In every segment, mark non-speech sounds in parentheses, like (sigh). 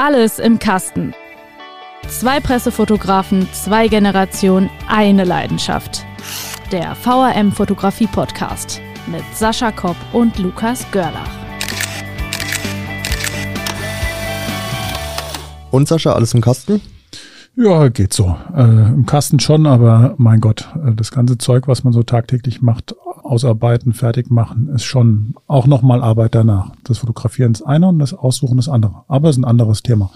Alles im Kasten. Zwei Pressefotografen, zwei Generationen, eine Leidenschaft. Der VRM Fotografie Podcast mit Sascha Kopp und Lukas Görlach. Und Sascha, alles im Kasten? Ja, geht so. Äh, Im Kasten schon, aber mein Gott, äh, das ganze Zeug, was man so tagtäglich macht, ausarbeiten, fertig machen, ist schon auch nochmal Arbeit danach. Das Fotografieren ist eine und das Aussuchen ist andere. Aber es ist ein anderes Thema.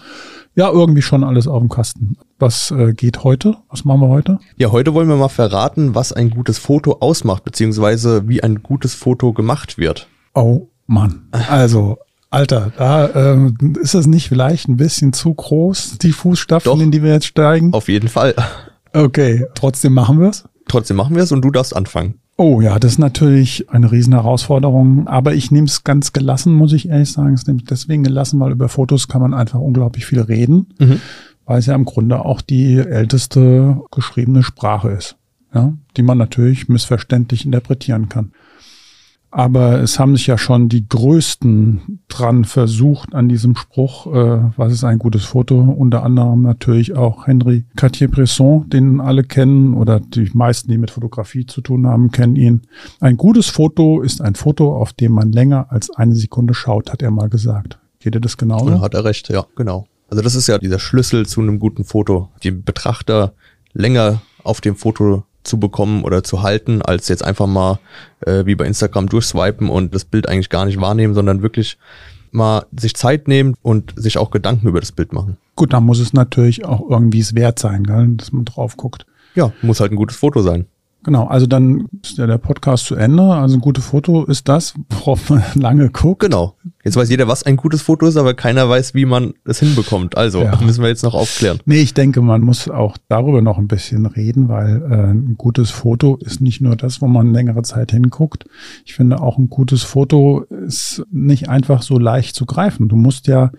Ja, irgendwie schon alles auf dem Kasten. Was äh, geht heute? Was machen wir heute? Ja, heute wollen wir mal verraten, was ein gutes Foto ausmacht, beziehungsweise wie ein gutes Foto gemacht wird. Oh Mann. Also, Alter, da ähm, ist es nicht vielleicht ein bisschen zu groß, die Fußstapfen, Doch. in die wir jetzt steigen? Auf jeden Fall. Okay, trotzdem machen wir es. Trotzdem machen wir es und du darfst anfangen. Oh ja, das ist natürlich eine riesen Herausforderung, aber ich nehme es ganz gelassen, muss ich ehrlich sagen. Es nimmt deswegen gelassen, weil über Fotos kann man einfach unglaublich viel reden, Mhm. weil es ja im Grunde auch die älteste geschriebene Sprache ist, ja, die man natürlich missverständlich interpretieren kann. Aber es haben sich ja schon die Größten dran versucht an diesem Spruch, äh, was ist ein gutes Foto? Unter anderem natürlich auch Henri Cartier-Bresson, den alle kennen oder die meisten, die mit Fotografie zu tun haben, kennen ihn. Ein gutes Foto ist ein Foto, auf dem man länger als eine Sekunde schaut, hat er mal gesagt. Geht dir das Und genauso? hat er recht, ja, genau. Also das ist ja dieser Schlüssel zu einem guten Foto, die Betrachter länger auf dem Foto zu bekommen oder zu halten, als jetzt einfach mal äh, wie bei Instagram durchswipen und das Bild eigentlich gar nicht wahrnehmen, sondern wirklich mal sich Zeit nehmen und sich auch Gedanken über das Bild machen. Gut, dann muss es natürlich auch irgendwie es wert sein, gell, dass man drauf guckt. Ja, muss halt ein gutes Foto sein. Genau, also dann ist ja der Podcast zu Ende. Also ein gutes Foto ist das, worauf man (laughs) lange guckt. Genau. Jetzt weiß jeder, was ein gutes Foto ist, aber keiner weiß, wie man es hinbekommt. Also Ja. müssen wir jetzt noch aufklären. Nee, ich denke, man muss auch darüber noch ein bisschen reden, weil äh, ein gutes Foto ist nicht nur das, wo man längere Zeit hinguckt. Ich finde auch ein gutes Foto ist nicht einfach so leicht zu greifen. Du musst ja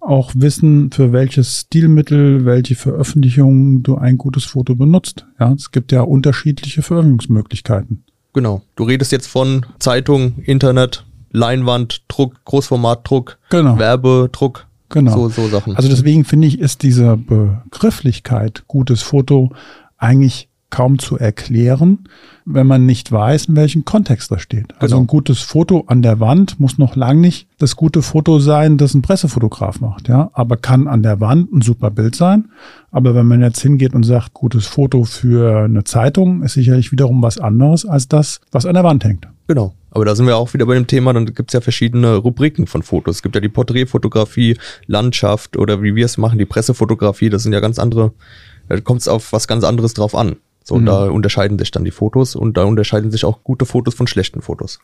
auch wissen, für welches Stilmittel, welche Veröffentlichungen du ein gutes Foto benutzt. Ja, es gibt ja unterschiedliche Veröffentlichungsmöglichkeiten. Genau. Du redest jetzt von Zeitung, Internet, Leinwand, Druck, Großformatdruck, Genau. Werbedruck, Genau. so, so Sachen. Also deswegen finde ich, ist diese Begrifflichkeit gutes Foto eigentlich kaum zu erklären, wenn man nicht weiß, in welchem Kontext das steht. Also Genau. ein gutes Foto an der Wand muss noch lang nicht das gute Foto sein, das ein Pressefotograf macht, ja, aber kann an der Wand ein super Bild sein. Aber wenn man jetzt hingeht und sagt, gutes Foto für eine Zeitung, ist sicherlich wiederum was anderes als das, was an der Wand hängt. Genau. Aber da sind wir auch wieder bei dem Thema, dann gibt's ja verschiedene Rubriken von Fotos. Es gibt ja die Porträtfotografie, Landschaft oder wie wir es machen, die Pressefotografie, das sind ja ganz andere, da kommt es auf was ganz anderes drauf an. So, und Mhm. da unterscheiden sich dann die Fotos und da unterscheiden sich auch gute Fotos von schlechten Fotos.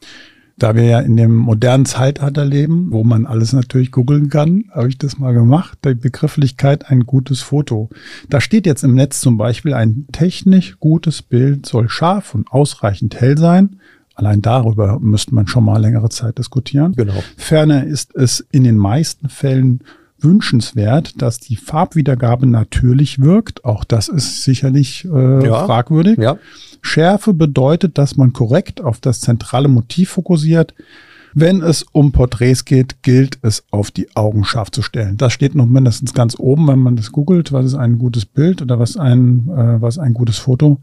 Da wir ja in dem modernen Zeitalter leben, wo man alles natürlich googeln kann, habe ich das mal gemacht. Die Begrifflichkeit ein gutes Foto. Da steht jetzt im Netz zum Beispiel, ein technisch gutes Bild soll scharf und ausreichend hell sein. Allein darüber müsste man schon mal längere Zeit diskutieren. Genau. Ferner ist es in den meisten Fällen wünschenswert, dass die Farbwiedergabe natürlich wirkt. Auch das ist sicherlich äh, Ja. fragwürdig. Ja, Schärfe bedeutet, dass man korrekt auf das zentrale Motiv fokussiert. Wenn es um Porträts geht, gilt es auf die Augen scharf zu stellen. Das steht noch mindestens ganz oben, wenn man das googelt, was ist ein gutes Bild oder was ein, äh, was ein gutes Foto.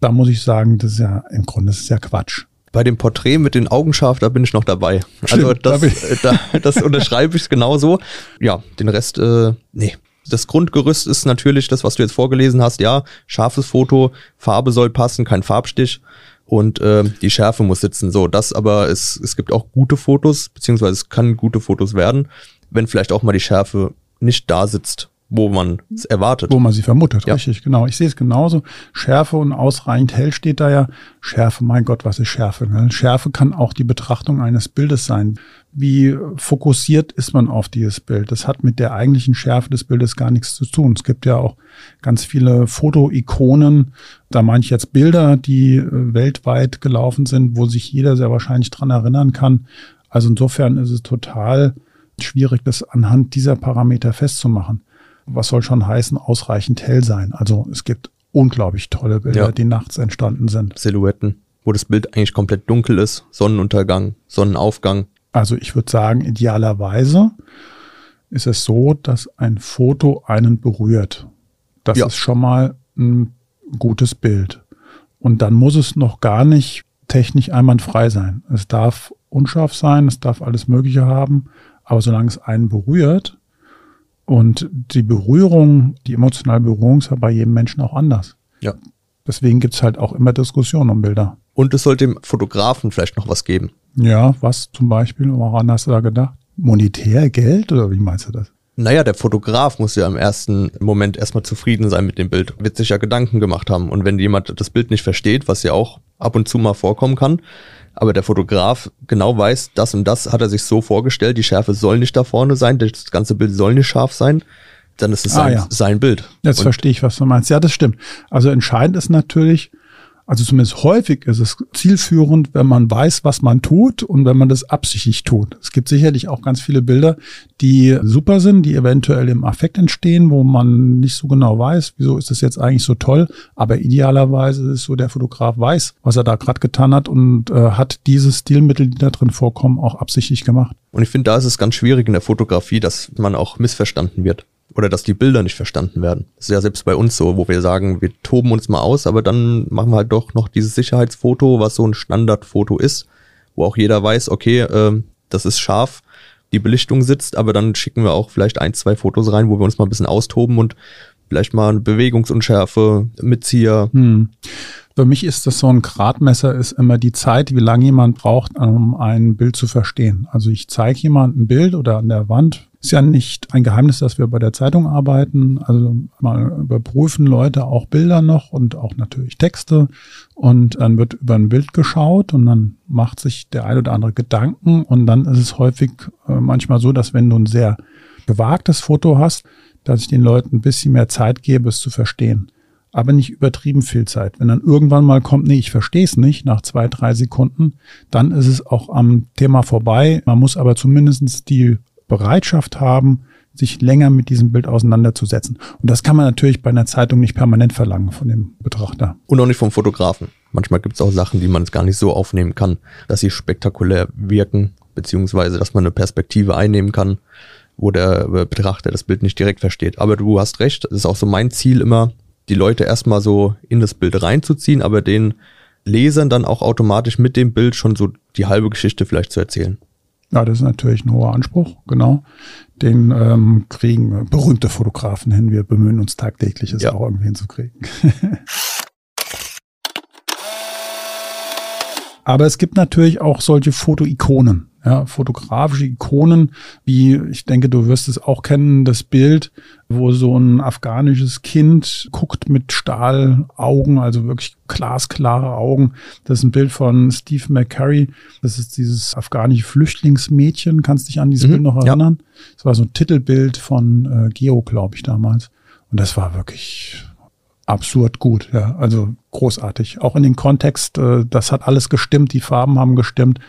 Da muss ich sagen, das ist ja im Grunde das ist ja Quatsch. Bei dem Porträt mit den Augen scharf, da bin ich noch dabei. also das, da bin äh, da, (laughs) das unterschreibe ich genauso. Ja, den Rest, äh, nee. Das Grundgerüst ist natürlich das, was du jetzt vorgelesen hast. Ja, scharfes Foto, Farbe soll passen, kein Farbstich und äh, die Schärfe muss sitzen. So, das aber es, es gibt auch gute Fotos, beziehungsweise es kann gute Fotos werden, wenn vielleicht auch mal die Schärfe nicht da sitzt, wo man es erwartet. Wo man sie vermutet, Ja. richtig, genau. Ich sehe es genauso. Schärfe und ausreichend hell steht da ja. Schärfe, mein Gott, was ist Schärfe? Ne? Schärfe kann auch die Betrachtung eines Bildes sein. Wie fokussiert ist man auf dieses Bild? Das hat mit der eigentlichen Schärfe des Bildes gar nichts zu tun. Es gibt ja auch ganz viele Fotoikonen. Da meine ich jetzt Bilder, die äh, weltweit gelaufen sind, wo sich jeder sehr wahrscheinlich dran erinnern kann. Also insofern ist es total schwierig, das anhand dieser Parameter festzumachen was soll schon heißen, ausreichend hell sein. Also es gibt unglaublich tolle Bilder, Ja. die nachts entstanden sind. Silhouetten, wo das Bild eigentlich komplett dunkel ist, Sonnenuntergang, Sonnenaufgang. Also ich würde sagen, idealerweise ist es so, dass ein Foto einen berührt. Das Ja. ist schon mal ein gutes Bild. Und dann muss es noch gar nicht technisch einwandfrei sein. Es darf unscharf sein, es darf alles Mögliche haben, aber solange es einen berührt und die Berührung, die emotionale Berührung ist ja bei jedem Menschen auch anders. Ja. Deswegen gibt's halt auch immer Diskussionen um Bilder. Und es sollte dem Fotografen vielleicht noch was geben. Ja, was zum Beispiel, woran hast du da gedacht? Monetär, Geld oder wie meinst du das? Naja, der Fotograf muss ja im ersten Moment erstmal zufrieden sein mit dem Bild, wird sich ja Gedanken gemacht haben. Und wenn jemand das Bild nicht versteht, was ja auch ab und zu mal vorkommen kann, aber der Fotograf genau weiß, das und das hat er sich so vorgestellt, die Schärfe soll nicht da vorne sein, das ganze Bild soll nicht scharf sein, dann ist es Ah, sein, ja. sein Bild. Jetzt Und verstehe ich, was du meinst. Ja, das stimmt. Also entscheidend ist natürlich, also zumindest häufig ist es zielführend, wenn man weiß, was man tut und wenn man das absichtlich tut. Es gibt sicherlich auch ganz viele Bilder, die super sind, die eventuell im Affekt entstehen, wo man nicht so genau weiß, wieso ist das jetzt eigentlich so toll. Aber idealerweise ist so, der Fotograf weiß, was er da gerade getan hat und äh, hat diese Stilmittel, die da drin vorkommen, auch absichtlich gemacht. Und ich finde, da ist es ganz schwierig in der Fotografie, dass man auch missverstanden wird. Oder dass die Bilder nicht verstanden werden. Das ist ja selbst bei uns so, wo wir sagen, wir toben uns mal aus, aber dann machen wir halt doch noch dieses Sicherheitsfoto, was so ein Standardfoto ist, wo auch jeder weiß, okay, ähm, das ist scharf, die Belichtung sitzt, aber dann schicken wir auch vielleicht ein, zwei Fotos rein, wo wir uns mal ein bisschen austoben und vielleicht mal eine Bewegungsunschärfe, Mitzieher. Hm. Für mich ist das so ein Gradmesser, ist immer die Zeit, wie lange jemand braucht, um ein Bild zu verstehen. Also ich zeige jemandem ein Bild oder an der Wand. Ist ja nicht ein Geheimnis, dass wir bei der Zeitung arbeiten. Also mal überprüfen Leute auch Bilder noch und auch natürlich Texte. Und dann wird über ein Bild geschaut und dann macht sich der ein oder andere Gedanken. Und dann ist es häufig äh, manchmal so, dass wenn du ein sehr gewagtes Foto hast, dass ich den Leuten ein bisschen mehr Zeit gebe, es zu verstehen aber nicht übertrieben viel Zeit. Wenn dann irgendwann mal kommt, nee, ich verstehe es nicht, nach zwei, drei Sekunden, dann ist es auch am Thema vorbei. Man muss aber zumindest die Bereitschaft haben, sich länger mit diesem Bild auseinanderzusetzen. Und das kann man natürlich bei einer Zeitung nicht permanent verlangen von dem Betrachter. Und auch nicht vom Fotografen. Manchmal gibt es auch Sachen, die man gar nicht so aufnehmen kann, dass sie spektakulär wirken, beziehungsweise dass man eine Perspektive einnehmen kann, wo der Betrachter das Bild nicht direkt versteht. Aber du hast recht, das ist auch so mein Ziel immer, die Leute erstmal so in das Bild reinzuziehen, aber den Lesern dann auch automatisch mit dem Bild schon so die halbe Geschichte vielleicht zu erzählen. Ja, das ist natürlich ein hoher Anspruch, genau. Den ähm, kriegen berühmte Fotografen hin. Wir bemühen uns tagtäglich, es Ja. auch irgendwie hinzukriegen. (laughs) Aber es gibt natürlich auch solche Fotoikonen, ja, fotografische Ikonen, wie ich denke, du wirst es auch kennen, das Bild, wo so ein afghanisches Kind guckt mit Stahlaugen, also wirklich glasklare Augen. Das ist ein Bild von Steve McCurry. Das ist dieses afghanische Flüchtlingsmädchen. Kannst dich an dieses Mhm, Bild noch ja. erinnern? Das war so ein Titelbild von äh, Geo, glaube ich, damals. Und das war wirklich absurd gut, ja, also großartig. Auch in den Kontext, äh, das hat alles gestimmt, die Farben haben gestimmt.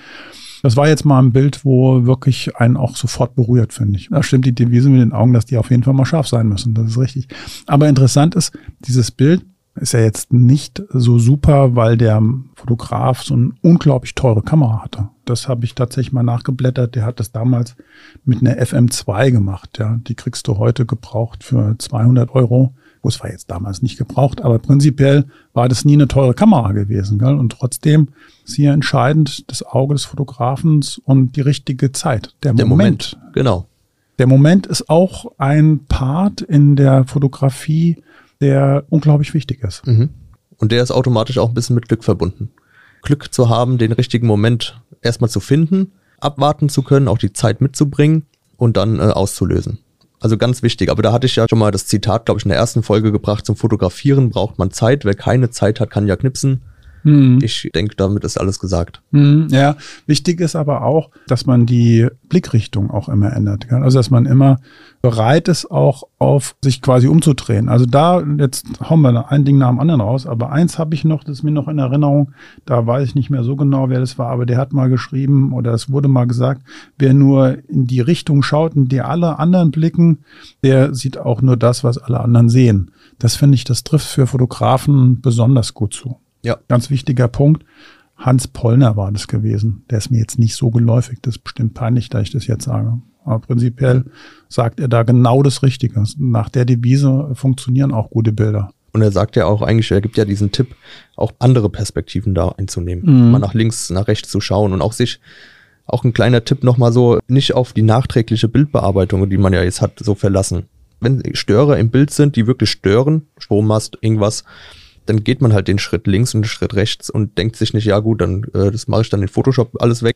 Das war jetzt mal ein Bild, wo wirklich einen auch sofort berührt, finde ich. Da stimmt die Devise mit den Augen, dass die auf jeden Fall mal scharf sein müssen. Das ist richtig. Aber interessant ist, dieses Bild ist ja jetzt nicht so super, weil der Fotograf so eine unglaublich teure Kamera hatte. Das habe ich tatsächlich mal nachgeblättert. Der hat das damals mit einer FM2 gemacht. Ja, die kriegst du heute gebraucht für 200 Euro. Wo es war jetzt damals nicht gebraucht, aber prinzipiell war das nie eine teure Kamera gewesen. Gell? Und trotzdem ist hier entscheidend das Auge des Fotografens und die richtige Zeit. Der, Der Moment. Moment, genau. Der Moment ist auch ein Part in der Fotografie, der unglaublich wichtig ist. Mhm. Und der ist automatisch auch ein bisschen mit Glück verbunden. Glück zu haben, den richtigen Moment erstmal zu finden, abwarten zu können, auch die Zeit mitzubringen und dann äh, auszulösen. Also ganz wichtig, aber da hatte ich ja schon mal das Zitat, glaube ich, in der ersten Folge gebracht, zum Fotografieren braucht man Zeit, wer keine Zeit hat, kann ja knipsen. Mhm. Ich denke, damit ist alles gesagt. Mhm, Ja, wichtig ist aber auch, dass man die Blickrichtung auch immer ändert. gell? Also dass man immer bereit ist, auch auf sich quasi umzudrehen. Also da, jetzt hauen wir ein Ding nach dem anderen raus, aber eins habe ich noch, das ist mir noch in Erinnerung, da weiß ich nicht mehr so genau, wer das war, aber der hat mal geschrieben oder es wurde mal gesagt, wer nur in die Richtung schaut, in die alle anderen blicken, der sieht auch nur das, was alle anderen sehen. Das finde ich, das trifft für Fotografen besonders gut zu. Ja. Ganz wichtiger Punkt. Hans Pollner war das gewesen. Der ist mir jetzt nicht so geläufig. Das ist bestimmt peinlich, da ich das jetzt sage. Aber prinzipiell sagt er da genau das Richtige. Nach der Devise funktionieren auch gute Bilder. Und er sagt ja auch eigentlich, er gibt ja diesen Tipp, auch andere Perspektiven da einzunehmen. Mhm. Mal nach links, nach rechts zu schauen und auch sich, auch ein kleiner Tipp nochmal so, nicht auf die nachträgliche Bildbearbeitung, die man ja jetzt hat, so verlassen. Wenn Störer im Bild sind, die wirklich stören, Strommast, irgendwas, dann geht man halt den Schritt links und den Schritt rechts und denkt sich nicht, ja gut, dann äh, das mache ich dann in Photoshop alles weg,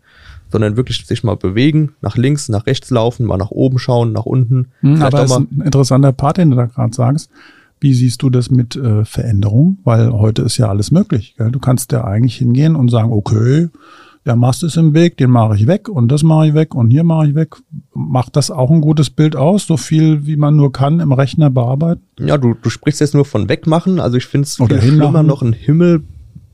sondern wirklich sich mal bewegen, nach links, nach rechts laufen, mal nach oben schauen, nach unten. Hm, aber das ist ein interessanter Part, den du da gerade sagst. Wie siehst du das mit äh, Veränderung? Weil heute ist ja alles möglich. Gell? Du kannst ja eigentlich hingehen und sagen, okay, der Mast ist im Weg, den mache ich weg und das mache ich weg und hier mache ich weg. Macht das auch ein gutes Bild aus, so viel wie man nur kann im Rechner bearbeiten? Ja, du, du sprichst jetzt nur von wegmachen. Also ich finde es viel schlimmer, noch einen Himmel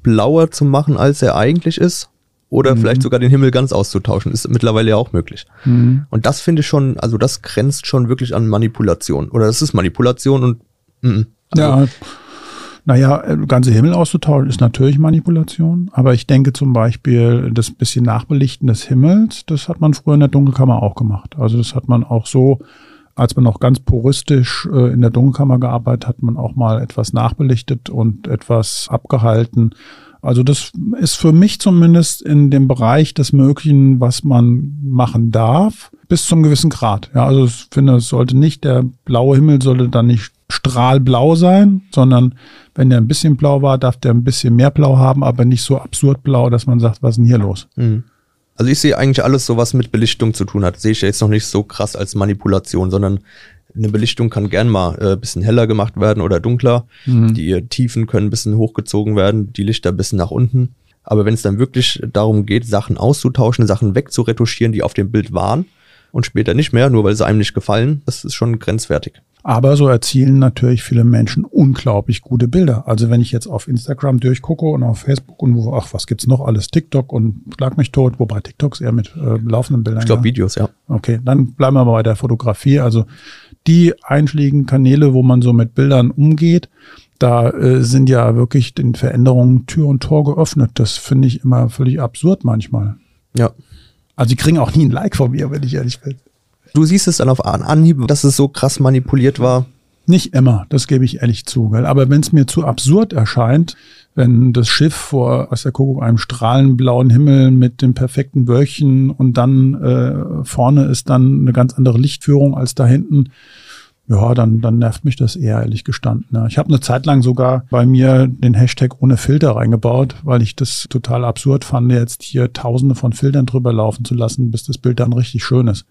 blauer zu machen, als er eigentlich ist. Oder mhm. vielleicht sogar den Himmel ganz auszutauschen, ist mittlerweile ja auch möglich. Mhm. Und das finde ich schon, also das grenzt schon wirklich an Manipulation. Oder das ist Manipulation und mm, also ja. Naja, äh, ganze Himmel auszutauschen ist natürlich Manipulation, aber ich denke zum Beispiel, das bisschen Nachbelichten des Himmels, das hat man früher in der Dunkelkammer auch gemacht. Also das hat man auch so, als man noch ganz puristisch äh, in der Dunkelkammer gearbeitet hat, man auch mal etwas nachbelichtet und etwas abgehalten. Also das ist für mich zumindest in dem Bereich des Möglichen, was man machen darf, bis zum gewissen Grad. Ja, also ich finde, es sollte nicht, der blaue Himmel sollte dann nicht strahlblau sein, sondern wenn der ein bisschen blau war, darf der ein bisschen mehr blau haben, aber nicht so absurd blau, dass man sagt, was ist denn hier los? Mhm. Also ich sehe eigentlich alles so, was mit Belichtung zu tun hat, sehe ich jetzt noch nicht so krass als Manipulation, sondern eine Belichtung kann gern mal äh, bisschen heller gemacht werden oder dunkler. Mhm. Die Tiefen können ein bisschen hochgezogen werden, die Lichter ein bisschen nach unten. Aber wenn es dann wirklich darum geht, Sachen auszutauschen, Sachen wegzuretuschieren, die auf dem Bild waren und später nicht mehr, nur weil sie einem nicht gefallen, das ist schon grenzwertig. Aber so erzielen natürlich viele Menschen unglaublich gute Bilder. Also wenn ich jetzt auf Instagram durchgucke und auf Facebook und wo, ach, was gibt's noch alles? TikTok und schlag mich tot, wobei TikToks eher mit äh, laufenden Bildern. Ich glaube Videos, ja. Okay, dann bleiben wir mal bei der Fotografie. Also die einschlägigen Kanäle, wo man so mit Bildern umgeht, da äh, sind ja wirklich den Veränderungen Tür und Tor geöffnet. Das finde ich immer völlig absurd manchmal. Ja. Also die kriegen auch nie ein Like von mir, wenn ich ehrlich bin. Du siehst es dann auf Anhieb, dass es so krass manipuliert war. Nicht immer, das gebe ich ehrlich zu. Gell? Aber wenn es mir zu absurd erscheint, wenn das Schiff vor, was der Kuckuck, einem strahlenblauen Himmel mit dem perfekten Wölkchen und dann äh, vorne ist dann eine ganz andere Lichtführung als da hinten, ja, dann, dann nervt mich das eher, ehrlich gestanden. Ja. Ich habe eine Zeit lang sogar bei mir den Hashtag ohne Filter reingebaut, weil ich das total absurd fand, jetzt hier tausende von Filtern drüber laufen zu lassen, bis das Bild dann richtig schön ist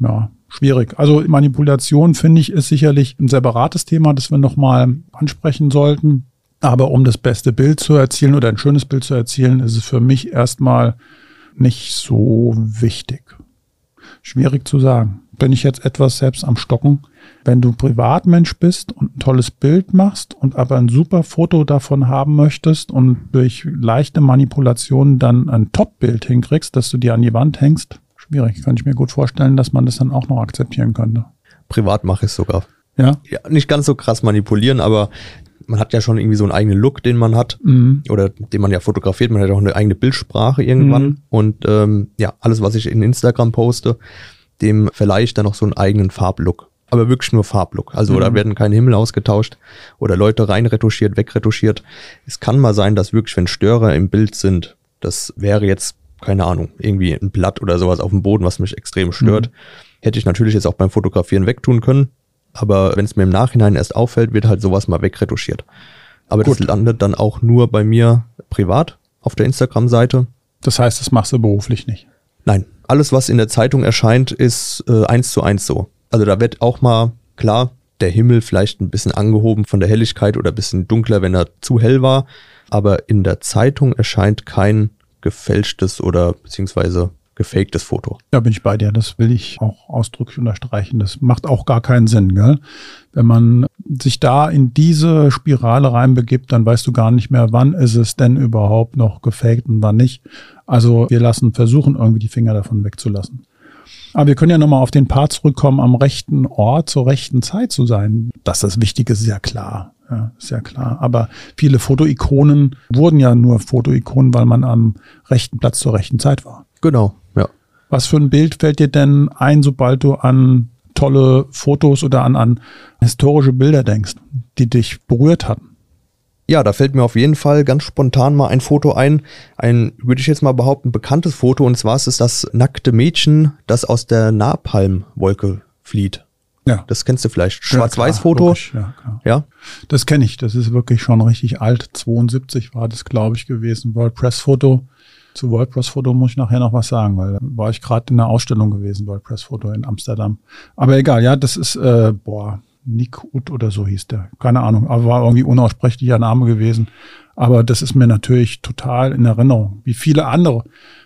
ja, schwierig. Also Manipulation, finde ich, ist sicherlich ein separates Thema, das wir nochmal ansprechen sollten. Aber um das beste Bild zu erzielen oder ein schönes Bild zu erzielen, ist es für mich erstmal nicht so wichtig. Schwierig zu sagen. Bin ich jetzt etwas selbst am Stocken? Wenn du Privatmensch bist und ein tolles Bild machst und aber ein super Foto davon haben möchtest und durch leichte Manipulationen dann ein Top-Bild hinkriegst, dass du dir an die Wand hängst, schwierig. Kann ich mir gut vorstellen, dass man das dann auch noch akzeptieren könnte. Privat mache ich es sogar. Ja? ja. Nicht ganz so krass manipulieren, aber man hat ja schon irgendwie so einen eigenen Look, den man hat. Mhm. Oder den man ja fotografiert. Man hat ja auch eine eigene Bildsprache irgendwann. Mhm. Und ähm, ja, alles, was ich in Instagram poste, dem verleihe ich dann noch so einen eigenen Farblook. Aber wirklich nur Farblook. Also mhm. da werden keine Himmel ausgetauscht oder Leute reinretuschiert, wegretuschiert. Es kann mal sein, dass wirklich, wenn Störer im Bild sind, das wäre jetzt keine Ahnung, irgendwie ein Blatt oder sowas auf dem Boden, was mich extrem stört. Mhm. Hätte ich natürlich jetzt auch beim Fotografieren wegtun können. Aber wenn es mir im Nachhinein erst auffällt, wird halt sowas mal wegretuschiert. Aber Gut. das landet dann auch nur bei mir privat auf der Instagram-Seite. Das heißt, das machst du beruflich nicht? Nein. Alles, was in der Zeitung erscheint, ist äh, eins zu eins so. Also da wird auch mal, klar, der Himmel vielleicht ein bisschen angehoben von der Helligkeit oder ein bisschen dunkler, wenn er zu hell war. Aber in der Zeitung erscheint kein gefälschtes oder beziehungsweise gefaktes Foto. Da bin ich bei dir. Das will ich auch ausdrücklich unterstreichen. Das macht auch gar keinen Sinn, gell? Wenn man sich da in diese Spirale reinbegibt, dann weißt du gar nicht mehr, wann ist es denn überhaupt noch gefaked und wann nicht. Also wir lassen, versuchen irgendwie die Finger davon wegzulassen. Aber wir können ja nochmal auf den Part zurückkommen, am rechten Ort zur rechten Zeit zu sein. Dass das wichtig ist, ist ja klar. Ja, ist ja klar. Aber viele Fotoikonen wurden ja nur Fotoikonen, weil man am rechten Platz zur rechten Zeit war. Genau, ja. Was für ein Bild fällt dir denn ein, sobald du an tolle Fotos oder an, an historische Bilder denkst, die dich berührt hatten? Ja, da fällt mir auf jeden Fall ganz spontan mal ein Foto ein. Ein, würde ich jetzt mal behaupten, bekanntes Foto. Und zwar ist es das nackte Mädchen, das aus der Napalmwolke flieht. Ja. Das kennst du vielleicht. Schwarz-Weiß-Foto. Ja, ja. Ja. Das kenne ich. Das ist wirklich schon richtig alt. 72 war das, glaube ich, gewesen. World Press Foto. Zu World Press Foto muss ich nachher noch was sagen, weil da war ich gerade in einer Ausstellung gewesen, World Press Foto in Amsterdam. Aber egal, ja, das ist, äh, boah, Nick Ut oder so hieß der. Keine Ahnung, aber war irgendwie unaussprechlicher Name gewesen. Aber das ist mir natürlich total in Erinnerung, wie viele andere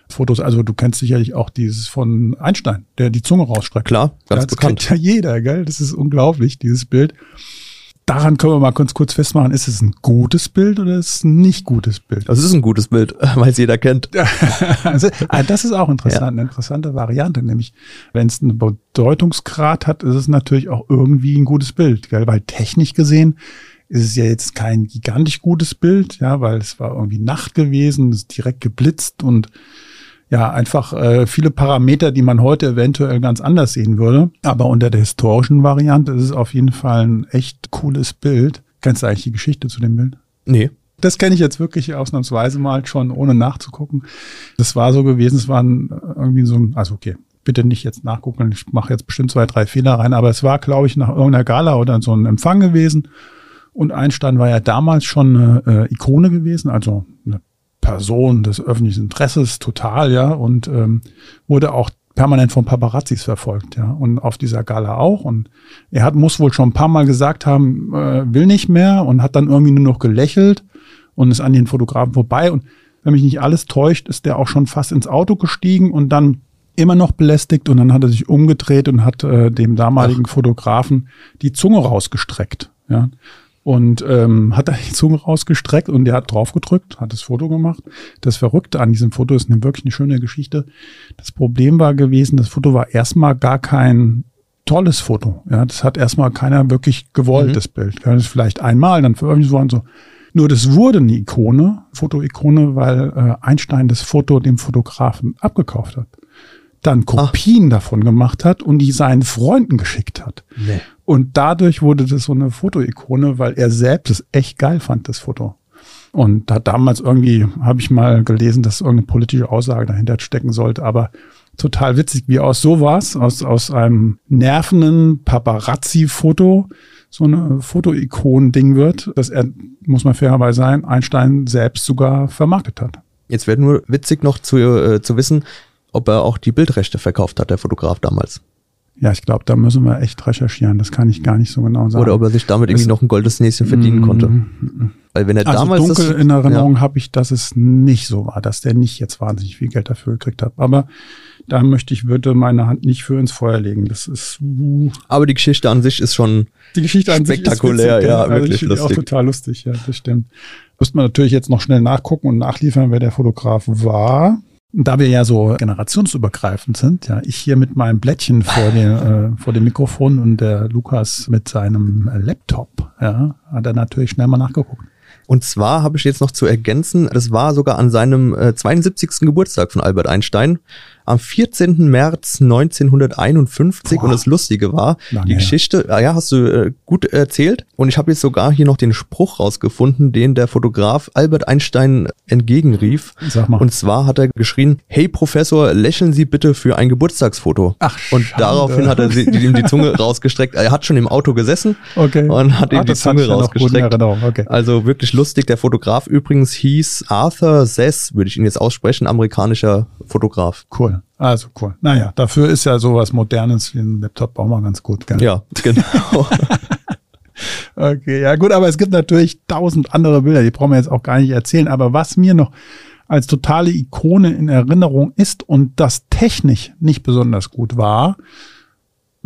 Fotos. Also du kennst sicherlich auch dieses von Einstein, der die Zunge rausstreckt. Klar, ganz das bekannt. kennt ja jeder, gell? Das ist unglaublich, dieses Bild. Daran können wir mal kurz, kurz festmachen, ist es ein gutes Bild oder ist es ein nicht gutes Bild? Das ist ein gutes Bild, (laughs) weil es jeder kennt. (laughs) also, ah, das ist auch interessant, eine interessante Variante, nämlich wenn es einen Bedeutungsgrad hat, ist es natürlich auch irgendwie ein gutes Bild, gell? weil technisch gesehen ist es ja jetzt kein gigantisch gutes Bild, ja, weil es war irgendwie Nacht gewesen, es ist direkt geblitzt und ja, einfach äh, viele Parameter, die man heute eventuell ganz anders sehen würde. Aber unter der historischen Variante ist es auf jeden Fall ein echt cooles Bild. Kennst du eigentlich die Geschichte zu dem Bild? Nee. Das kenne ich jetzt wirklich ausnahmsweise mal schon, ohne nachzugucken. Das war so gewesen, es war ein, irgendwie so ein, also okay, bitte nicht jetzt nachgucken, ich mache jetzt bestimmt zwei, drei Fehler rein, aber es war, glaube ich, nach irgendeiner Gala oder so ein Empfang gewesen. Und Einstein war ja damals schon eine äh, Ikone gewesen, also eine Person des öffentlichen Interesses total, ja, und ähm, wurde auch permanent von Paparazzis verfolgt, ja, und auf dieser Gala auch. Und er hat, muss wohl schon ein paar Mal gesagt haben, äh, will nicht mehr und hat dann irgendwie nur noch gelächelt und ist an den Fotografen vorbei. Und wenn mich nicht alles täuscht, ist der auch schon fast ins Auto gestiegen und dann immer noch belästigt und dann hat er sich umgedreht und hat äh, dem damaligen Ach. Fotografen die Zunge rausgestreckt, ja und ähm, hat da die Zunge rausgestreckt und der hat drauf gedrückt, hat das Foto gemacht. Das Verrückte an diesem Foto ist eine wirklich eine schöne Geschichte. Das Problem war gewesen, das Foto war erstmal gar kein tolles Foto. Ja, das hat erstmal keiner wirklich gewollt, mhm. das Bild. Das ist vielleicht einmal dann veröffentlicht worden so. Nur das wurde eine Ikone, Fotoikone, weil äh, Einstein das Foto dem Fotografen abgekauft hat dann Kopien Ach. davon gemacht hat und die seinen Freunden geschickt hat. Nee. Und dadurch wurde das so eine Fotoikone, weil er selbst es echt geil fand, das Foto. Und da damals irgendwie habe ich mal gelesen, dass irgendeine politische Aussage dahinter stecken sollte, aber total witzig, wie aus sowas, aus, aus einem nervenden Paparazzi-Foto, so eine Fotoikon-Ding wird, dass er, muss man fairerweise sein, Einstein selbst sogar vermarktet hat. Jetzt wäre nur witzig noch zu, äh, zu wissen, ob er auch die Bildrechte verkauft hat, der Fotograf damals. Ja, ich glaube, da müssen wir echt recherchieren. Das kann ich gar nicht so genau sagen. Oder ob er sich damit irgendwie noch ein goldenes Näschen verdienen konnte. Mm, Weil wenn er also damals dunkel das, in Erinnerung ja. habe ich, dass es nicht so war, dass der nicht jetzt wahnsinnig viel Geld dafür gekriegt hat. Aber da möchte ich, würde meine Hand nicht für ins Feuer legen. Das ist. Uh, Aber die Geschichte an sich ist schon die Geschichte an spektakulär, sich ist witzig, ja, also wirklich lustig. Auch total lustig, ja, das stimmt. Müsste man natürlich jetzt noch schnell nachgucken und nachliefern, wer der Fotograf war. Da wir ja so generationsübergreifend sind, ja, ich hier mit meinem Blättchen vor, dem, äh, vor dem Mikrofon und der Lukas mit seinem Laptop, ja, hat er natürlich schnell mal nachgeguckt. Und zwar habe ich jetzt noch zu ergänzen, das war sogar an seinem äh, 72. Geburtstag von Albert Einstein am 14. März 1951 Boah. und das Lustige war, Lange die Geschichte, ja, ja, hast du äh, gut erzählt und ich habe jetzt sogar hier noch den Spruch rausgefunden, den der Fotograf Albert Einstein entgegenrief. Sag mal. Und zwar hat er geschrien, hey Professor, lächeln Sie bitte für ein Geburtstagsfoto. Ach, und Schande. daraufhin hat er ihm die Zunge (laughs) rausgestreckt. Er hat schon im Auto gesessen okay. und hat ihm ah, die Zunge rausgestreckt. Okay. Also wirklich lustig. Der Fotograf übrigens hieß Arthur Sess, würde ich ihn jetzt aussprechen, amerikanischer Fotograf. Cool. Also cool. Naja, dafür ist ja sowas Modernes wie ein Laptop auch mal ganz gut. Gell? Ja, (laughs) genau. (laughs) okay, ja gut, aber es gibt natürlich tausend andere Bilder, die brauchen wir jetzt auch gar nicht erzählen. Aber was mir noch als totale Ikone in Erinnerung ist und das technisch nicht besonders gut war,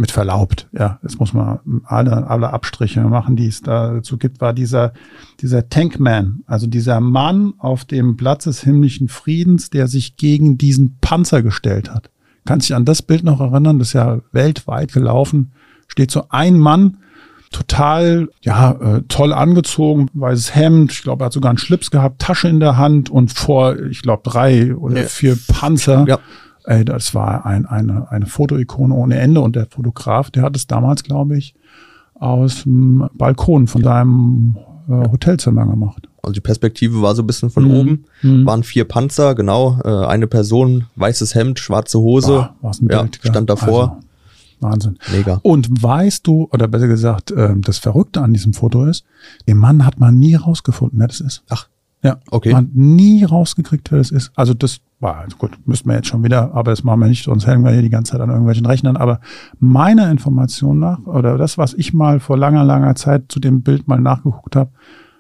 mit verlaubt, ja, das muss man alle, alle Abstriche machen, die es dazu gibt, war dieser, dieser Tankman, also dieser Mann auf dem Platz des himmlischen Friedens, der sich gegen diesen Panzer gestellt hat. Kannst dich an das Bild noch erinnern? Das ist ja weltweit gelaufen. Steht so ein Mann total, ja, äh, toll angezogen, weißes Hemd, ich glaube, er hat sogar einen Schlips gehabt, Tasche in der Hand und vor, ich glaube, drei oder Ja. vier Panzer. Ja. Ey, das war ein, eine, eine Fotoikone ohne Ende und der Fotograf, der hat es damals, glaube ich, aus dem Balkon von seinem äh, Hotelzimmer gemacht. Also die Perspektive war so ein bisschen von Mhm. oben. Mhm. Waren vier Panzer, genau. Äh, eine Person, weißes Hemd, schwarze Hose. Was ein ja, Bild, stand davor. Also, Wahnsinn. Mega. Und weißt du, oder besser gesagt, ähm, das Verrückte an diesem Foto ist, den Mann hat man nie rausgefunden, wer das ist. Ach, Ja, okay. man hat nie rausgekriegt, wer das ist. Also das war, also gut, müssten wir jetzt schon wieder, aber das machen wir nicht, sonst hängen wir hier die ganze Zeit an irgendwelchen Rechnern. Aber meiner Information nach, oder das, was ich mal vor langer, langer Zeit zu dem Bild mal nachgeguckt habe,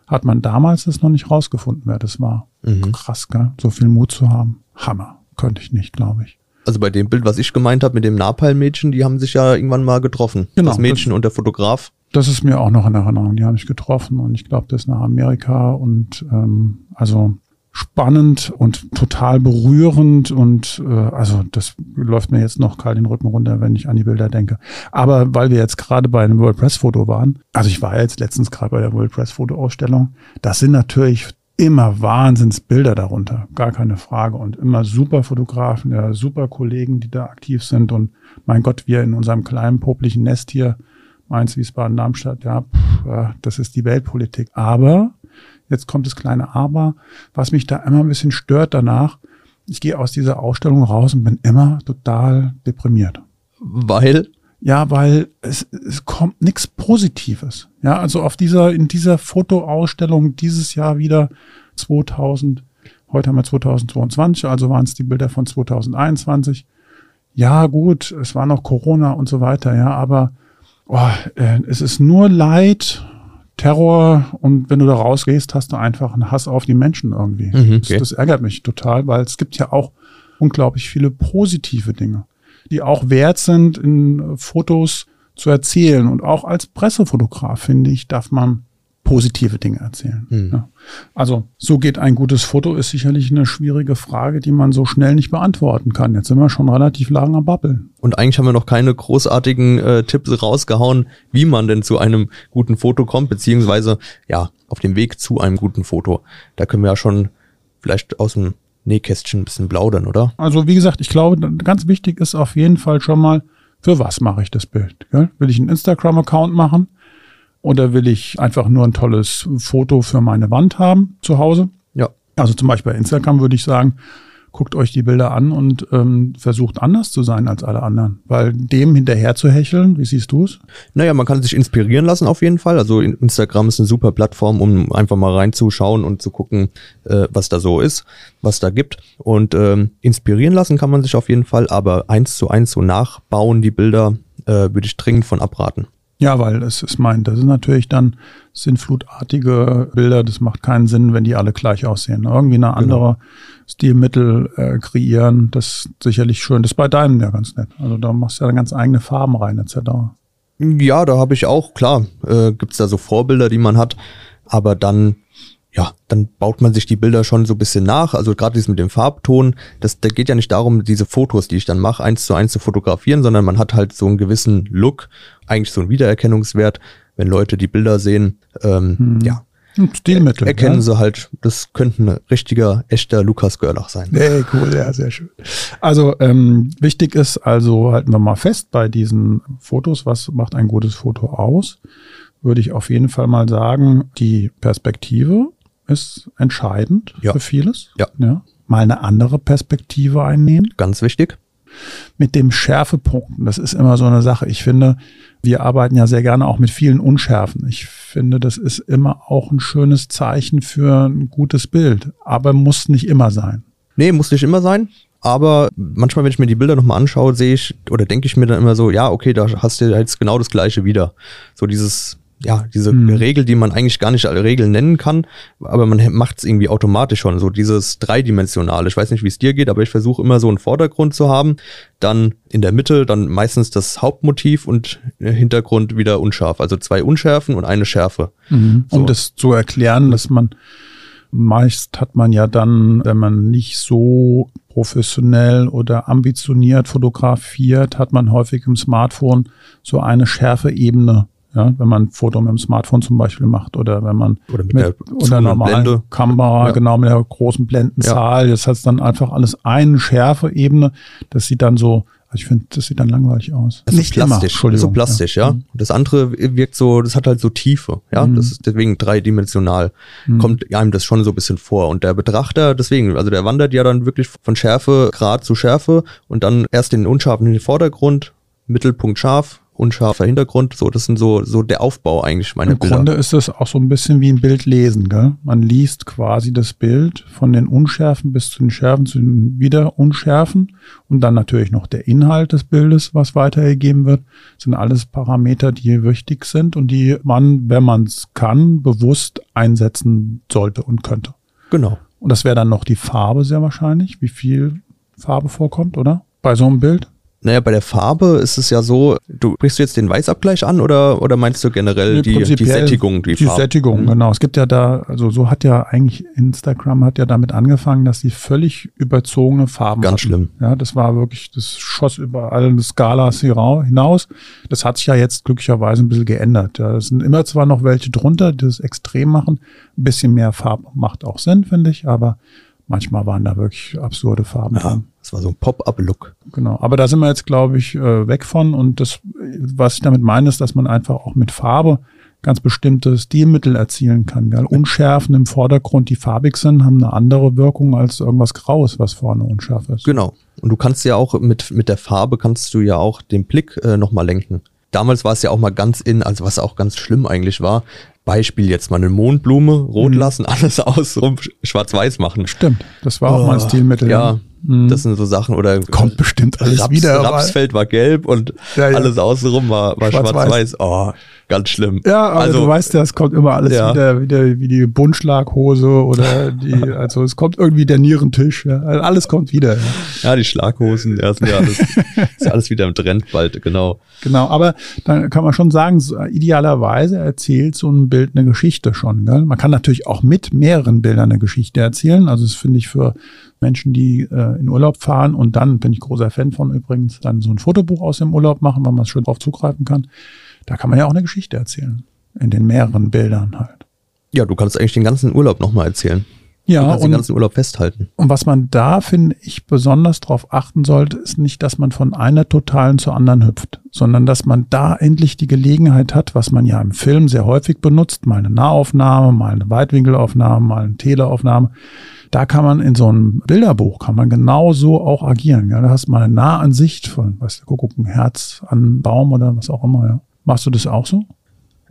hat man damals das noch nicht rausgefunden, wer das war. Mhm. Krass, gell? So viel Mut zu haben. Hammer. Könnte ich nicht, glaube ich. Also bei dem Bild, was ich gemeint habe mit dem Napalm-Mädchen, die haben sich ja irgendwann mal getroffen. Genau, das Mädchen und der Fotograf. Das ist mir auch noch in Erinnerung. Die haben mich getroffen und ich glaube, das ist nach Amerika und ähm, also spannend und total berührend und äh, also das läuft mir jetzt noch kalt den Rücken runter, wenn ich an die Bilder denke. Aber weil wir jetzt gerade bei einem World Press Foto waren, also ich war jetzt letztens gerade bei der World Press Foto Ausstellung, das sind natürlich immer Wahnsinnsbilder darunter, gar keine Frage und immer super Fotografen, ja, super Kollegen, die da aktiv sind und mein Gott, wir in unserem kleinen poplichen Nest hier Mainz, Wiesbaden, Darmstadt, ja, pff, ja, das ist die Weltpolitik. Aber, jetzt kommt das kleine Aber, was mich da immer ein bisschen stört danach, ich gehe aus dieser Ausstellung raus und bin immer total deprimiert. Weil, Ja, weil es, es kommt nichts Positives. Ja, also auf dieser, in dieser Fotoausstellung dieses Jahr wieder 2000, heute haben wir 2022, also waren es die Bilder von 2021. Ja, gut, es war noch Corona und so weiter, ja, aber oh, äh, es ist nur Leid, Terror und wenn du da rausgehst, hast du einfach einen Hass auf die Menschen irgendwie. Mhm, das, okay. das ärgert mich total, weil es gibt ja auch unglaublich viele positive Dinge, die auch wert sind, in Fotos zu erzählen. Und auch als Pressefotograf, finde ich, darf man positive Dinge erzählen. Mhm. Ja. Also so geht ein gutes Foto, ist sicherlich eine schwierige Frage, die man so schnell nicht beantworten kann. Jetzt sind wir schon relativ lang am Babbeln. und eigentlich haben wir noch keine großartigen äh, Tipps rausgehauen, wie man denn zu einem guten Foto kommt, beziehungsweise, ja, auf dem Weg zu einem guten Foto. Da können wir ja schon vielleicht aus dem Nähkästchen ein bisschen plaudern, oder? Also wie gesagt, ich glaube, ganz wichtig ist auf jeden Fall schon mal, für was mache ich das Bild? Gell? Will ich einen Instagram-Account machen? Oder will ich einfach nur ein tolles Foto für meine Wand haben zu Hause? Ja. Also zum Beispiel bei Instagram würde ich sagen, guckt euch die Bilder an und ähm, versucht anders zu sein als alle anderen. Weil dem hinterher zu hecheln, wie siehst du es? Naja, man kann sich inspirieren lassen auf jeden Fall. Also in- Instagram ist eine super Plattform, um einfach mal reinzuschauen und zu gucken, äh, was da so ist, was da gibt. Und ähm, inspirieren lassen kann man sich auf jeden Fall, aber eins zu eins so nachbauen, die Bilder, äh, würde ich dringend von abraten. Ja, weil es ist mein, das sind natürlich dann sinnflutartige Bilder. Das macht keinen Sinn, wenn die alle gleich aussehen. Irgendwie eine andere Stilmittel äh, kreieren, das ist sicherlich schön. Das ist bei deinem ja ganz nett. Also da machst du ja dann ganz eigene Farben rein, etc. Ja, da habe ich auch, klar, äh, gibt's da so Vorbilder, die man hat, aber dann, ja, dann baut man sich die Bilder schon so ein bisschen nach. Also gerade dieses mit dem Farbton, das, da geht ja nicht darum, diese Fotos, die ich dann mache, eins zu eins zu fotografieren, sondern man hat halt so einen gewissen Look, eigentlich so einen Wiedererkennungswert, wenn Leute die Bilder sehen, ähm, ja, Ein Stilmittel. erkennen ja? sie halt, das könnte ein richtiger, echter Lukas Görlach sein. Nee, cool, ja, sehr schön. Also ähm, wichtig ist, also halten wir mal fest bei diesen Fotos, was macht ein gutes Foto aus? Würde ich auf jeden Fall mal sagen, die Perspektive ist entscheidend Ja. für vieles. Ja. ja. Mal eine andere Perspektive einnehmen. Ganz wichtig. Mit dem Schärfepunkten, das ist immer so eine Sache. Ich finde, wir arbeiten ja sehr gerne auch mit vielen Unschärfen. Ich finde, das ist immer auch ein schönes Zeichen für ein gutes Bild, aber muss nicht immer sein. Nee, muss nicht immer sein. Aber manchmal, wenn ich mir die Bilder nochmal anschaue, sehe ich oder denke ich mir dann immer so, ja, okay, da hast du jetzt genau das gleiche wieder. So dieses, ja, diese Hm. Regel, die man eigentlich gar nicht als Regel nennen kann, aber man macht es irgendwie automatisch schon. So dieses dreidimensionale. Ich weiß nicht, wie es dir geht, aber ich versuche immer so einen Vordergrund zu haben, dann in der Mitte dann meistens das Hauptmotiv und Hintergrund wieder unscharf. Also zwei Unschärfen und eine Schärfe. Um So. das zu erklären, dass man meist hat man ja dann, wenn man nicht so professionell oder ambitioniert fotografiert, hat man häufig im Smartphone so eine Schärfeebene Ja, wenn man ein Foto mit dem Smartphone zum Beispiel macht oder wenn man Oder mit, mit, der Zoom- und normalen Blende. Kamera, Ja. genau mit der großen Blendenzahl. Das heißt dann einfach alles eine Schärfe-Ebene. Das sieht dann so, also ich finde, das sieht dann langweilig aus. Das ist so plastisch, Entschuldigung. so plastisch, ja. Und Das andere wirkt so, das hat halt so Tiefe, ja. Mhm. Das ist deswegen dreidimensional. Mhm. Kommt einem das schon so ein bisschen vor. Und der Betrachter, deswegen, also der wandert ja dann wirklich von Schärfe Grad zu Schärfe und dann erst den unscharfen in den Vordergrund, Mittelpunkt scharf, unscharfer Hintergrund. So, das sind so, so der Aufbau eigentlich meiner Im Bilder. Grunde ist es auch so ein bisschen wie ein Bild lesen, gell? Man liest quasi das Bild von den Unschärfen bis zu den Schärfen, zu den wieder Unschärfen und dann natürlich noch der Inhalt des Bildes, was weitergegeben wird, sind alles Parameter, die wichtig sind und die man, wenn man es kann, bewusst einsetzen sollte und könnte. Genau. Und das wäre dann noch die Farbe sehr wahrscheinlich, wie viel Farbe vorkommt, oder? Bei so einem Bild? Naja, bei der Farbe ist es ja so, du brichst du jetzt den Weißabgleich an oder, oder meinst du generell Nee, die, die Sättigung, die, Die Farbe? Sättigung, Mhm. genau. Es gibt ja da, also so hat ja eigentlich Instagram hat ja damit angefangen, dass sie völlig überzogene Farben Ganz hatten. schlimm. Ja, das war wirklich, das schoss über alle Skalas hinaus. Das hat sich ja jetzt glücklicherweise ein bisschen geändert. Ja, es sind immer zwar noch welche drunter, die das extrem machen. Ein bisschen mehr Farbe macht auch Sinn, finde ich, aber manchmal waren da wirklich absurde Farben Ja, drin. Das war so ein Pop-up-Look. Genau, aber da sind wir jetzt, glaube ich, äh, weg von. Und das, was ich damit meine, ist, dass man einfach auch mit Farbe ganz bestimmte Stilmittel erzielen kann. Gell? Unschärfen im Vordergrund, die farbig sind, haben eine andere Wirkung als irgendwas Graues, was vorne unscharf ist. Genau. Und du kannst ja auch mit, mit der Farbe kannst du ja auch den Blick äh, nochmal lenken. Damals war es ja auch mal ganz in, also was auch ganz schlimm eigentlich war. Beispiel jetzt mal eine Mondblume rot Mhm. lassen, (laughs) alles sch- schwarz-weiß machen. Stimmt, das war auch mal ein Oh, Stilmittel. Ja, Mhm. das sind so Sachen oder Kommt bestimmt alles Raps, wieder. Rapsfeld war gelb und Ja, ja. alles außenrum war, war Schwarz-Weiß. schwarz-weiß. Oh, ganz schlimm. Ja, aber also du weißt ja, es kommt immer alles Ja. wieder, wieder wie die Buntschlaghose oder die, (laughs) also es kommt irgendwie der Nierentisch. Ja. Also Alles kommt wieder. Ja. ja, die Schlaghosen, ja, ja alles, ist alles wieder im Trend bald, genau. Genau, aber dann kann man schon sagen, so, idealerweise erzählt so ein Bild eine Geschichte schon. Gell? Man kann natürlich auch mit mehreren Bildern eine Geschichte erzählen. Also das finde ich für Menschen, die äh, in Urlaub fahren und dann, bin ich großer Fan von übrigens, dann so ein Fotobuch aus dem Urlaub machen, weil man schön drauf zugreifen kann. Da kann man ja auch eine Geschichte erzählen. In den mehreren Bildern halt. Ja, du kannst eigentlich den ganzen Urlaub nochmal erzählen. Du Ja, kannst den und ganzen Urlaub festhalten. Und was man da, finde ich, besonders darauf achten sollte, ist nicht, dass man von einer Totalen zur anderen hüpft, sondern dass man da endlich die Gelegenheit hat, was man ja im Film sehr häufig benutzt, mal eine Nahaufnahme, mal eine Weitwinkelaufnahme, mal eine Teleaufnahme. Da kann man in so einem Bilderbuch, kann man genau so auch agieren. Ja, da hast du mal eine Nahansicht von, weißt du, guck, guck, ein Herz an einen Baum oder was auch immer. Ja. Machst du das auch so?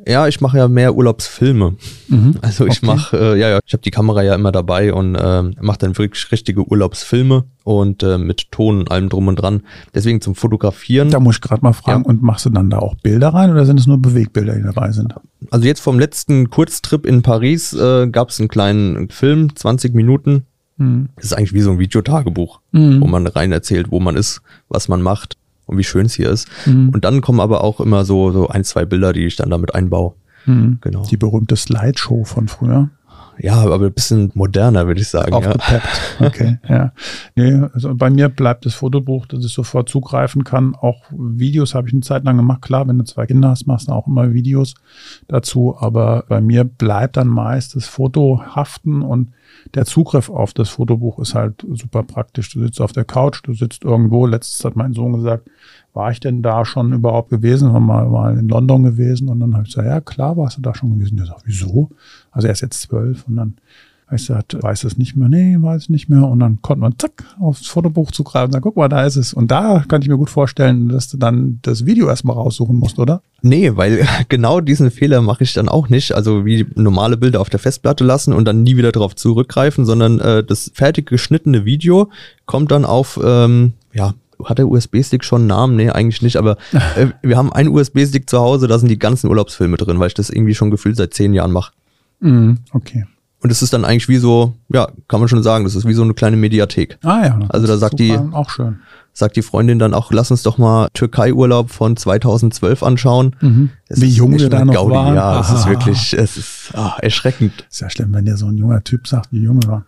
Ja, ich mache ja mehr Urlaubsfilme. Mhm. (laughs) Also ich Okay. mache, äh, ja, ja, ich habe die Kamera ja immer dabei und ähm, mache dann wirklich richtige Urlaubsfilme und äh, mit Ton und allem drum und dran. Deswegen zum Fotografieren. Da muss ich gerade mal fragen, Ja. und machst du dann da auch Bilder rein oder sind es nur Bewegbilder, die dabei sind? Also jetzt vom letzten Kurztrip in Paris äh, gab es einen kleinen Film, 20 Minuten. Mhm. Das ist eigentlich wie so ein Videotagebuch, Mhm. wo man rein erzählt, wo man ist, was man macht und wie schön es hier ist. Mhm. Und dann kommen aber auch immer so, so ein, zwei Bilder, die ich dann damit einbaue. Mhm. Genau. Die berühmte Slideshow von früher. Ja, aber ein bisschen moderner, würde ich sagen. Ja. Aufgepeppt. (laughs) Okay, ja. Nee, also bei mir bleibt das Fotobuch, dass ich sofort zugreifen kann. Auch Videos habe ich eine Zeit lang gemacht. Klar, wenn du zwei Kinder hast, machst du auch immer Videos dazu. Aber bei mir bleibt dann meist das Foto haften und der Zugriff auf das Fotobuch ist halt super praktisch. Du sitzt auf der Couch, du sitzt irgendwo. Letztes hat mein Sohn gesagt, war ich denn da schon überhaupt gewesen? War mal, mal in London gewesen und dann habe ich gesagt, ja klar, warst du da schon gewesen. Der sagt, wieso? Also er ist jetzt zwölf und dann ich gesagt, weiß es nicht mehr, nee, weiß ich nicht mehr. Und dann konnte man zack aufs Fotobuch zugreifen und sagen, guck mal, da ist es. Und da kann ich mir gut vorstellen, dass du dann das Video erstmal raussuchen musst, oder? Nee, weil (laughs) genau diesen Fehler mache ich dann auch nicht. Also wie normale Bilder auf der Festplatte lassen und dann nie wieder darauf zurückgreifen, sondern äh, das fertig geschnittene Video kommt dann auf, ähm, ja, hat der USB-Stick schon einen Namen? Nee, eigentlich nicht, aber (laughs) äh, wir haben einen USB-Stick zu Hause, da sind die ganzen Urlaubsfilme drin, weil ich das irgendwie schon gefühlt seit zehn Jahren mache. Mhm, okay. Und es ist dann eigentlich wie so, ja, kann man schon sagen, das ist wie so eine kleine Mediathek. Ah ja. Also da sagt die- Auch schön. Sagt die Freundin dann auch, lass uns doch mal Türkei-Urlaub von 2012 anschauen. Mhm. Wie ist jung wir da noch Gaudi, waren. Ja, es ist wirklich, es ist ah, erschreckend. Ist ja schlimm, wenn dir so ein junger Typ sagt, wie jung wir waren.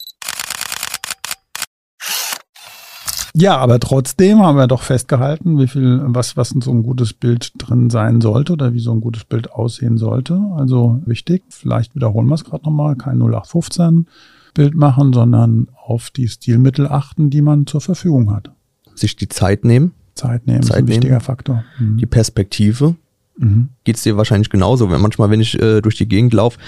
Ja, aber trotzdem haben wir doch festgehalten, wie viel, was, was in so ein gutes Bild drin sein sollte oder wie so ein gutes Bild aussehen sollte. Also wichtig, vielleicht wiederholen wir es gerade nochmal, kein 0815 Bild machen, sondern auf die Stilmittel achten, die man zur Verfügung hat. Sich die Zeit nehmen, Zeit nehmen Zeit ist ein nehmen. wichtiger Faktor. Mhm. die Perspektive. Mhm. Geht's dir wahrscheinlich genauso. Wenn manchmal, wenn ich äh, durch die Gegend laufe,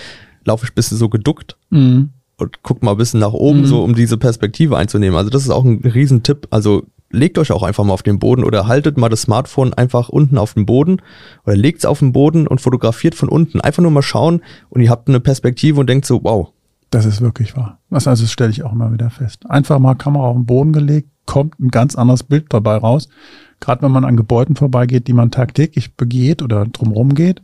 laufe ich ein bisschen so geduckt Mhm. Und guck mal ein bisschen nach oben, Mhm. so um diese Perspektive einzunehmen. Also das ist auch ein Riesentipp. Also legt euch auch einfach mal auf den Boden oder haltet mal das Smartphone einfach unten auf den Boden oder legt's auf den Boden und fotografiert von unten. Einfach nur mal schauen und ihr habt eine Perspektive und denkt so, wow, Das ist wirklich wahr. Das, also das stelle ich auch immer wieder fest. Einfach mal Kamera auf den Boden gelegt, kommt ein ganz anderes Bild dabei raus. Gerade wenn man an Gebäuden vorbeigeht, die man tagtäglich begeht oder drumherum geht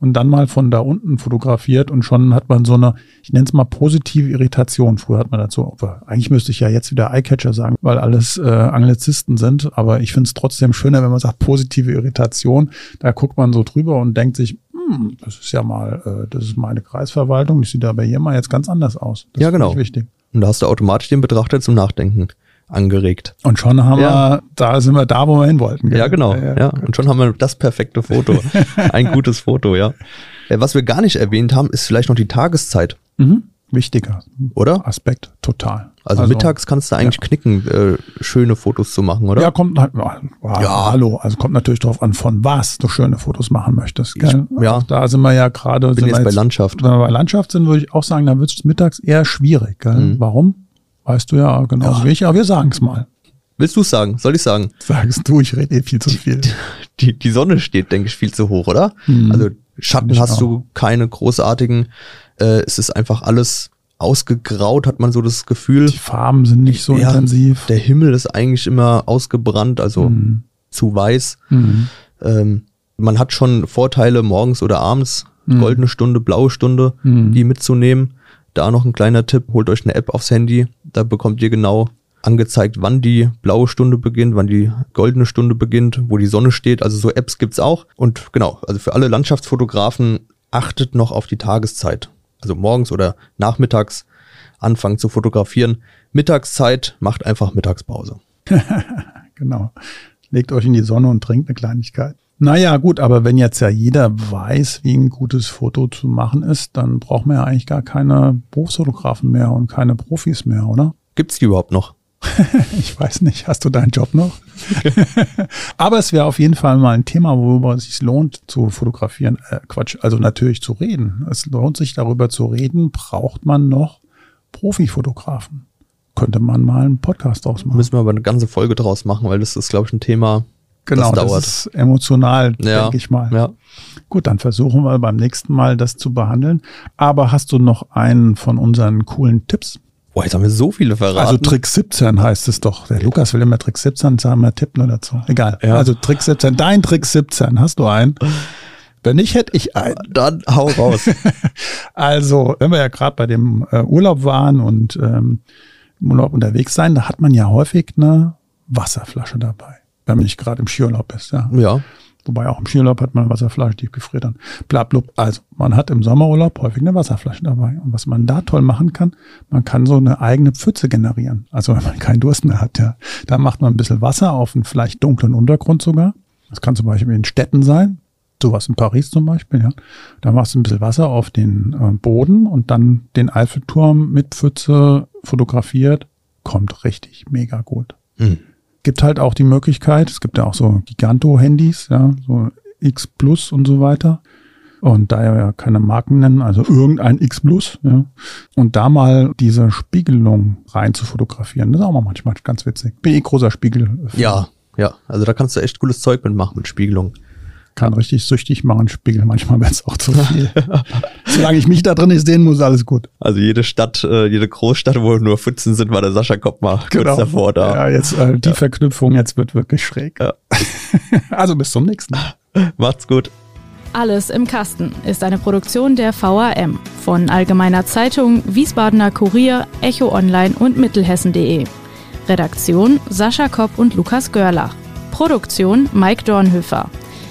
und dann mal von da unten fotografiert und schon hat man so eine, ich nenne es mal positive Irritation. Früher hat man dazu, eigentlich müsste ich ja jetzt wieder Eyecatcher sagen, weil alles äh, Anglizisten sind, aber ich finde es trotzdem schöner, wenn man sagt positive Irritation. Da guckt man so drüber und denkt sich, hm, das ist ja mal, äh, das ist meine Kreisverwaltung, die sieht aber hier mal jetzt ganz anders aus. Das Ja, genau. ich wichtig. und da hast du automatisch den Betrachter zum Nachdenken angeregt. Und schon haben Ja. wir, da sind wir da, wo wir hin wollten. gell? Ja, genau. Ja, Und schon haben wir das perfekte Foto. (laughs) Ein gutes Foto, ja. Äh, Was wir gar nicht erwähnt haben, ist vielleicht noch die Tageszeit, Mhm. Wichtiger oder? Aspekt, total. Also, mittags kannst du eigentlich knicken, äh, schöne Fotos zu machen, oder? Ja, kommt halt, ja, Ja. hallo, also kommt natürlich darauf an, von was du schöne Fotos machen möchtest. Gell? Ich- ja. Da sind wir ja gerade. Bin jetzt wir bei Landschaft. Wenn wir bei Landschaft sind, würde ich auch sagen, da wird es mittags eher schwierig. Gell? Mhm. Warum? Weißt du ja genauso Ja. wie ich, aber wir sagen es mal. Willst du sagen? Soll ich sagen? Sagst du, ich rede eh viel zu viel. Die, die Sonne steht, denke ich, viel zu hoch, oder? Mhm. Also Schatten hast auch. du keine großartigen. Äh, es ist einfach alles ausgegraut, hat man so das Gefühl. Die Farben sind nicht so Ja, intensiv. Der Himmel ist eigentlich immer ausgebrannt, also Mhm. zu weiß. Mhm. Ähm, man hat schon Vorteile morgens oder abends, Mhm. goldene Stunde, blaue Stunde, Mhm. die mitzunehmen. Da noch ein kleiner Tipp, holt euch eine App aufs Handy, da bekommt ihr genau angezeigt, wann die blaue Stunde beginnt, wann die goldene Stunde beginnt, wo die Sonne steht. Also so Apps gibt's auch. Und genau, also für alle Landschaftsfotografen achtet noch auf die Tageszeit. Also morgens oder nachmittags anfangen zu fotografieren. Mittagszeit macht einfach Mittagspause. (laughs) Genau. Legt euch in die Sonne und trinkt eine Kleinigkeit. Naja, gut, aber wenn jetzt ja jeder weiß, wie ein gutes Foto zu machen ist, dann braucht man ja eigentlich gar keine Berufsfotografen mehr und keine Profis mehr, oder? Gibt's die überhaupt noch? (laughs) Ich weiß nicht, hast du deinen Job noch? (laughs) aber es wäre auf jeden Fall mal ein Thema, worüber es sich lohnt zu fotografieren. Äh, Quatsch, also natürlich zu reden. Es lohnt sich darüber zu reden, braucht man noch Profifotografen. Könnte man mal einen Podcast draus machen. Müssen wir aber eine ganze Folge draus machen, weil das ist, glaube ich, ein Thema. Genau, das das, ist emotional, Ja, denke ich mal. Ja. Gut, dann versuchen wir beim nächsten Mal das zu behandeln. Aber hast du noch einen von unseren coolen Tipps? Boah, jetzt haben wir so viele verraten. Also Trick 17 heißt es doch. Der Lukas will immer Trick 17 sagen, wir Tipp nur dazu. Egal. Ja. Also Trick 17, dein Trick 17, hast du einen? Wenn nicht, hätte ich einen. Dann hau raus. (laughs) Also, wenn wir ja gerade bei dem äh, Urlaub waren und ähm, im Urlaub unterwegs sein, da hat man ja häufig eine Wasserflasche dabei. Wenn man nicht gerade im Skiurlaub ist, ja. ja. Wobei auch im Skiurlaub hat man eine Wasserflasche, die gefriert dann. Blablub. Also, man hat im Sommerurlaub häufig eine Wasserflasche dabei. Und was man da toll machen kann, man kann so eine eigene Pfütze generieren. Also, wenn man keinen Durst mehr hat, ja. Da macht man ein bisschen Wasser auf einen vielleicht dunklen Untergrund sogar. Das kann zum Beispiel in Städten sein. Sowas in Paris zum Beispiel, ja. Da machst du ein bisschen Wasser auf den äh, Boden und dann den Eiffelturm mit Pfütze fotografiert. Kommt richtig mega gut Hm. Gibt halt auch die Möglichkeit, es gibt ja auch so Giganto-Handys, ja, so X Plus und so weiter. Und da ja keine Marken nennen, also irgendein X Plus, ja. Und da mal diese Spiegelung rein zu fotografieren, das ist auch mal manchmal ganz witzig. Bin eh großer Spiegel. Ja, ja. Also da kannst du echt cooles Zeug mitmachen mit Spiegelung. Kann richtig süchtig machen, Spiegel. Manchmal wird es auch zu (laughs) viel. Solange ich mich da drin nicht sehen muss, alles gut. Also jede Stadt, äh, jede Großstadt, wo nur Pfützen sind, war der Sascha Kopp mal kurz davor da. Ja, jetzt äh, die Verknüpfung, jetzt wird wirklich schräg. Ja. (laughs) also bis zum nächsten Mal. Macht's gut. Alles im Kasten ist eine Produktion der VAM von Allgemeiner Zeitung, Wiesbadener Kurier, Echo Online und Mittelhessen.de. Redaktion Sascha Kopp und Lukas Görlach. Produktion Mike Dornhöfer.